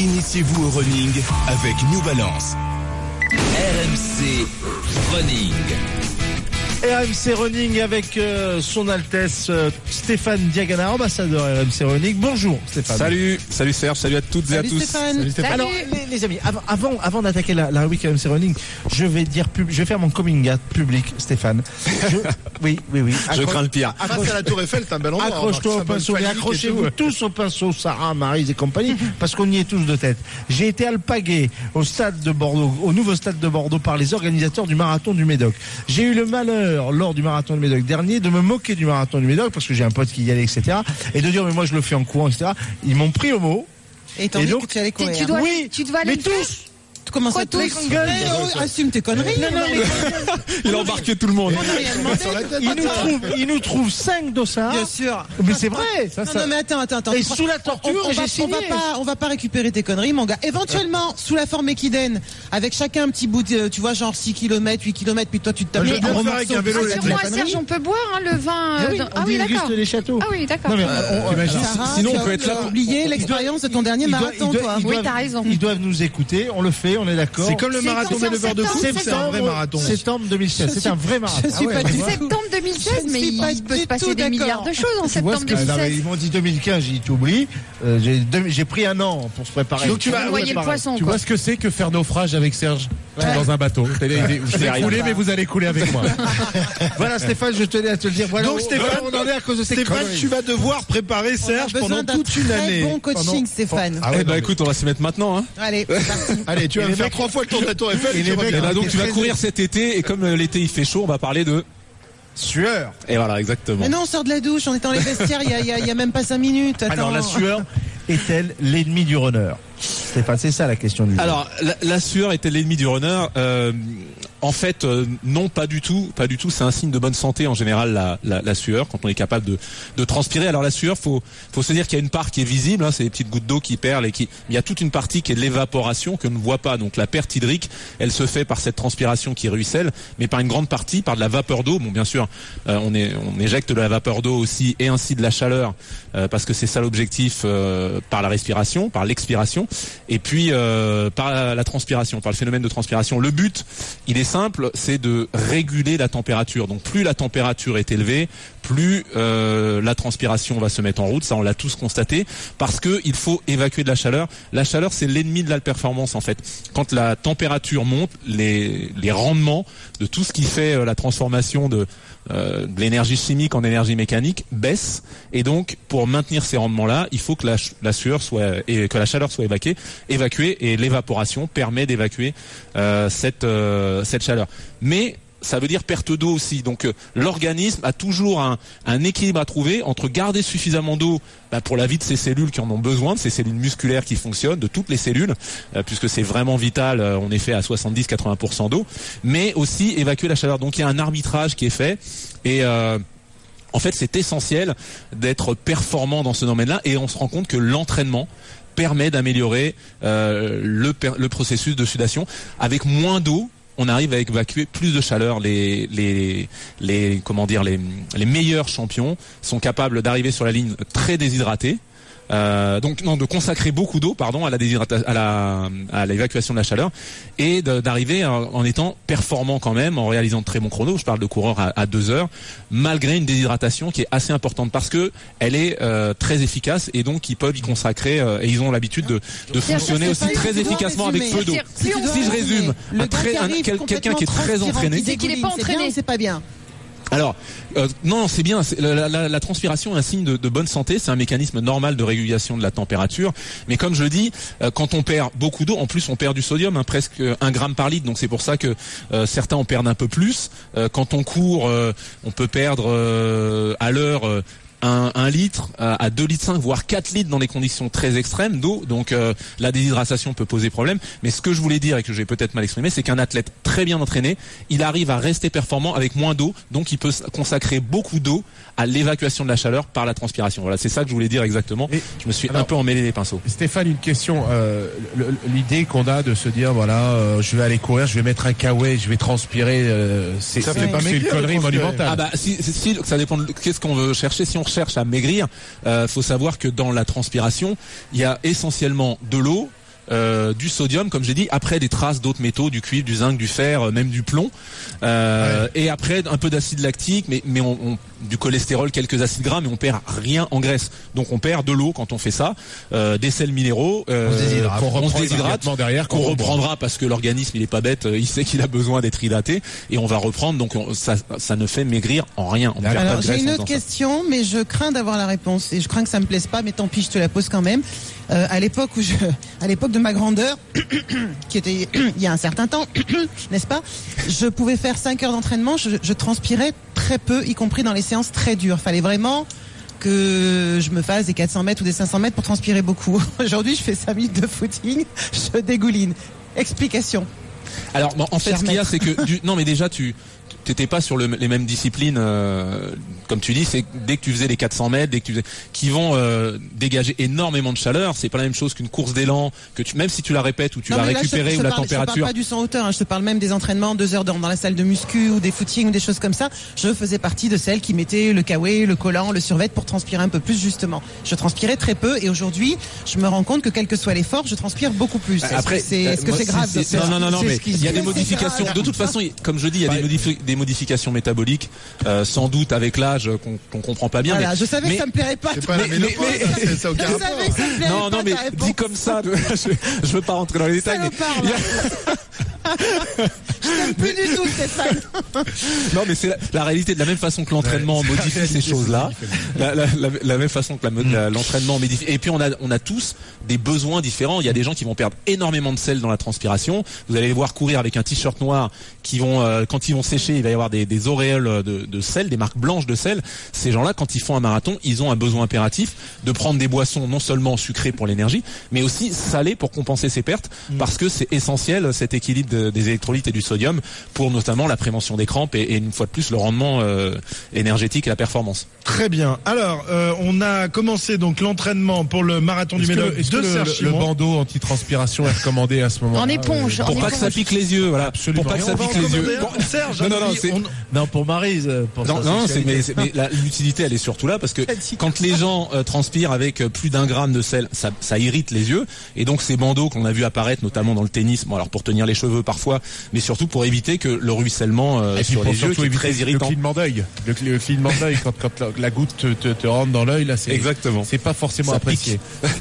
Initiez-vous au running avec New Balance. RMC Running. RMC Running avec euh, son Altesse euh, Stéphane Diagana, ambassadeur RMC Running. Bonjour Stéphane. Salut, salut Serge, salut à toutes et à tous. Stéphane. Salut, Alors les, les amis, avant avant, avant d'attaquer la, la rubrique RMC Running, je vais dire pub- je vais faire mon coming out public Stéphane. Je- oui, oui, oui. Je crains le pire. Face à la Tour Eiffel, c'est un bel endroit. Accroche-toi au pinceau, et accrochez-vous tous au pinceau, Sarah, Marise et compagnie, parce qu'on y est tous de tête. J'ai été alpagué au stade de Bordeaux, au nouveau stade de Bordeaux par les organisateurs du marathon du Médoc. J'ai eu le malheur, lors du marathon du Médoc dernier, de me moquer du marathon du Médoc, parce que j'ai un pote qui y allait, etc. Et de dire, mais moi je le fais en courant, etc. Ils m'ont pris au mot. Et donc, que tu allais courir. tu dois- oui, tu dois aller mais tous Comment Quoi, ça tous te gueule oh, Assume tes conneries. Non, non, mais Il a embarqué tout le monde. On ils nous trouvent, ils nous trouvent cinq dossards. Bien sûr. Mais c'est vrai. Non, non, mais attends, attends, attends. Et sous la torture, on, on j'ai va, signé. on va pas, on va pas récupérer tes conneries, mon gars. Éventuellement, sous la forme équidène, avec chacun un petit bout, de, tu vois, genre 6 km, 8 km, puis toi tu te tapes veux un avec vélo Ah, Serge, on peut boire hein, le vin. Ah euh, oui, dans- on Ah oui, d'accord. les châteaux. Ah oui, d'accord. On- on- T'imagines, Sarah, sinon tu on as peut être là. oublié l'expérience de ton dernier marathon, toi. Oui, t'as raison. Ils doivent nous écouter, on le fait, on est d'accord. C'est comme le C'est marathon des c'est leveurs de coupe, c'est un vrai marathon. Septembre 2016, c'est un vrai marathon. Je suis Ah pas du. Septembre 2016, Je ne mais il peut se passer des milliards de choses en septembre ce que- Ah, non, mais 2016. ils m'ont dit 2015, j'ai dit oublié. Euh, j'ai pris un an pour se préparer. Donc tu vas- Vous voyez le poisson, Tu quoi. vois ce que c'est que faire naufrage avec Serge? Ouais. dans un bateau Vous allez vous allez rien. couler, mais vous allez couler avec moi. Voilà Stéphane, je tenais à te le dire. Voilà, Donc Stéphane, on en est à cause de ces Stéphane, conneries. tu vas devoir préparer Serge pendant toute une très année. bon coaching, Pendant- Stéphane. Ah ouais, Eh bah mais- écoute, on va s'y mettre maintenant. Hein. Allez. Allez, tu vas me faire mecs- trois fois le tour de la Tour Eiffel. Donc tu vas très- courir cet été et comme euh, l'été il fait chaud, on va parler de. Sueur. Et voilà, exactement. Mais non, on sort de la douche, on est dans les vestiaires, il y a, il y a- il y a même pas 5 minutes. Attends. Alors la sueur est-elle l'ennemi du runner? Stéphane, c'est ça la question du. Alors, la, sueur était l'ennemi du runner. En fait, euh, non, pas du tout, pas du tout. C'est un signe de bonne santé en général la, la, la sueur quand on est capable de, de transpirer. Alors la sueur, faut faut se dire qu'il y a une part qui est visible, hein, c'est les petites gouttes d'eau qui perlent et qui. Il y a toute une partie qui est de l'évaporation que ne voit pas. Donc la perte hydrique, elle se fait par cette transpiration qui ruisselle, mais par une grande partie par de la vapeur d'eau. Bon, bien sûr, euh, on est on éjecte de la vapeur d'eau aussi et ainsi de la chaleur euh, parce que c'est ça l'objectif euh, par la respiration, par l'expiration et puis euh, par la, la transpiration, par le phénomène de transpiration. Le but, il est simple, c'est de réguler la température. Donc plus la température est élevée, plus euh, la transpiration va se mettre en route. Ça, on l'a tous constaté, parce que il faut évacuer de la chaleur. La chaleur, c'est l'ennemi de la performance en fait. Quand la température monte, les, les rendements de tout ce qui fait euh, la transformation de euh, de l'énergie chimique en énergie mécanique baisse et donc pour maintenir ces rendements là il faut que la, la sueur soit et que la chaleur soit évacuée évacuée et l'évaporation permet d'évacuer cette euh, cette chaleur mais ça veut dire perte d'eau aussi. Donc euh, l'organisme a toujours un, équilibre à trouver entre garder suffisamment d'eau bah, pour la vie de ces cellules qui en ont besoin, de ces cellules musculaires qui fonctionnent, de toutes les cellules, euh, puisque c'est vraiment vital, euh, on est fait à 70-80% d'eau, mais aussi évacuer la chaleur. Donc il y a un arbitrage qui est fait et en fait, c'est essentiel d'être performant dans ce domaine-là et on se rend compte que l'entraînement permet d'améliorer le, le processus de sudation. Avec moins d'eau, on arrive à évacuer plus de chaleur. Les, les, les, comment dire, les, les meilleurs champions sont capables d'arriver sur la ligne très déshydratés. Euh, donc non, de consacrer beaucoup d'eau, pardon, à la déshydrata- à la à l'évacuation de la chaleur et d'arriver en, étant performant quand même, en réalisant de très bons chronos. Je parle de coureurs à, à deux heures, malgré une déshydratation qui est assez importante parce que elle est euh, très efficace et donc ils peuvent y consacrer euh, et ils ont l'habitude de, de fonctionner aussi très efficacement avec peu d'eau. Si je résume, quelqu'un qui est très entraîné. C'est qu'il est pas entraîné. C'est pas bien. Alors, euh, non, c'est bien. La, transpiration est un signe de, bonne santé. C'est un mécanisme normal de régulation de la température. Mais comme je le dis, euh, quand on perd beaucoup d'eau, en plus on perd du sodium, hein, presque un gramme par litre. Donc c'est pour ça que euh, certains en perdent un peu plus. Quand on court, on peut perdre à l'heure. Euh, un, un litre euh, à 2 litres 5 voire 4 litres dans des conditions très extrêmes d'eau donc euh, la déshydratation peut poser problème mais ce que je voulais dire et que j'ai peut-être mal exprimé c'est qu'un athlète très bien entraîné il arrive à rester performant avec moins d'eau donc il peut consacrer beaucoup d'eau à l'évacuation de la chaleur par la transpiration voilà c'est ça que je voulais dire exactement Et- je me suis alors- un peu emmêlé les pinceaux Stéphane, une question. euh, l'idée qu'on a de se dire, voilà, euh, je vais aller courir, je vais mettre un kawaii, je vais transpirer, euh, c'est Ça c'est- fait pas c'est une connerie monumentale. Ah bah si, si- si, ça dépend de qu'est-ce qu'on veut chercher. Si on cherche à maigrir, euh, faut savoir que dans la transpiration, il y a essentiellement de l'eau, euh, du sodium, comme j'ai dit, après des traces d'autres métaux, du cuivre, du zinc, du fer, euh, même du plomb, Euh, et après un peu d'acide lactique, mais, mais on, on- du cholestérol, quelques acides gras, mais on perd rien en graisse. Donc on perd de l'eau quand on fait ça, euh, des sels minéraux, euh, On se déshydrate. Qu'on on se reprend déshydrate, derrière, qu'on qu'on reprend. reprendra parce que l'organisme il est pas bête, euh, il sait qu'il a besoin d'être hydraté et on va reprendre. Donc on- ça, ça ne fait maigrir en rien. On perd pas Alors de j'ai une autre ça. question, mais je crains d'avoir la réponse et je crains que ça me plaise pas, mais tant pis, je te la pose quand même. Euh, à l'époque où je, à l'époque de ma grandeur, qui était il y a un certain temps, n'est-ce pas? Je pouvais faire 5 heures d'entraînement, je, je transpirais très peu, y compris dans les séances très dures. Fallait vraiment que je me fasse des 400 mètres ou des 500 mètres pour transpirer beaucoup. Aujourd'hui, je fais 5 minutes de footing, je dégouline. Explication. Alors bon, en fait, ce qu'il y a, c'est que du- non, mais déjà tu t'étais pas sur le- les mêmes disciplines, euh, comme tu dis, c'est dès que tu faisais les 400 mètres, dès que tu faisais, qui vont euh, dégager énormément de chaleur. C'est pas la même chose qu'une course d'élan, que tu, même si tu la répètes ou tu Non, vas je récupérer je ou la parle- Je te température. parle pas du sans hauteur, hein, je te parle même des entraînements, deux heures dans, dans la salle de muscu ou des footings ou des choses comme ça. Je faisais partie de celles qui mettaient le kawaii, le collant, le survêt pour transpirer un peu plus justement. Je transpirais très peu et aujourd'hui, je me rends compte que quel que soit l'effort, je transpire beaucoup plus. Est-ce Après, que c'est euh, est-ce que moi, c'est si- grave si- docteur Non, non, non, mais ce il y a des modifications. grave. De toute façon, comme je dis, il y a des, Ouais. Modifications métaboliques, euh, sans doute avec l'âge qu'on qu'on comprend pas bien. Voilà, mais- je savais mais- que ça me plairait pas. C'est pas la mais- ménopause, mais- ça, c'est- ça Je aucun rapport. savais que ça me plairait Non, pas non, mais ta réponse. dit comme ça, je, je veux pas rentrer dans les détails. Je t'aime plus du tout, Stéphane. Non, mais c'est la, la réalité de la même façon que l'entraînement Ouais, modifie ces choses-là. La, la, la, la même façon que la- l'entraînement modifie. Et puis on a, on a tous des besoins différents. Il y a des gens qui vont perdre énormément de sel dans la transpiration. Vous allez les voir courir avec un t-shirt noir, qui vont, euh, quand ils vont sécher, il va y avoir des, des auréoles de, de sel, des marques blanches de sel. Ces gens-là, quand ils font un marathon, ils ont un besoin impératif de prendre des boissons non seulement sucrées pour l'énergie, mais aussi salées pour compenser ces pertes, parce que c'est essentiel cet équilibre de- des électrolytes et du sodium pour notamment la prévention des crampes et, et une fois de plus le rendement euh, énergétique et la performance. Très bien. Alors, euh, on a commencé donc l'entraînement pour le marathon du Médoc est-ce que de le- bandeau anti-transpiration est recommandé à ce moment-là En éponge. euh, en Pour pas que ça pique les yeux, voilà. Absolument. Pour pas que ça pique les yeux. Bon, Serge, Non, non, non, on- Non, pour euh, pour Non, non, mais, l'utilité elle est surtout là parce que quand les gens euh, transpirent avec euh, plus d'un gramme de sel, ça, ça irrite les yeux et donc ces bandeaux qu'on a vu apparaître notamment dans le tennis, bon alors pour tenir les cheveux parfois, mais surtout pour éviter que le ruissellement euh, Et sur les yeux qui est très le irritant. clignement d'œil. Le, le clignement d'œil quand, quand la, la goutte te, te, te rentre dans l'œil là, c'est Exactement. c'est pas forcément Ça apprécié.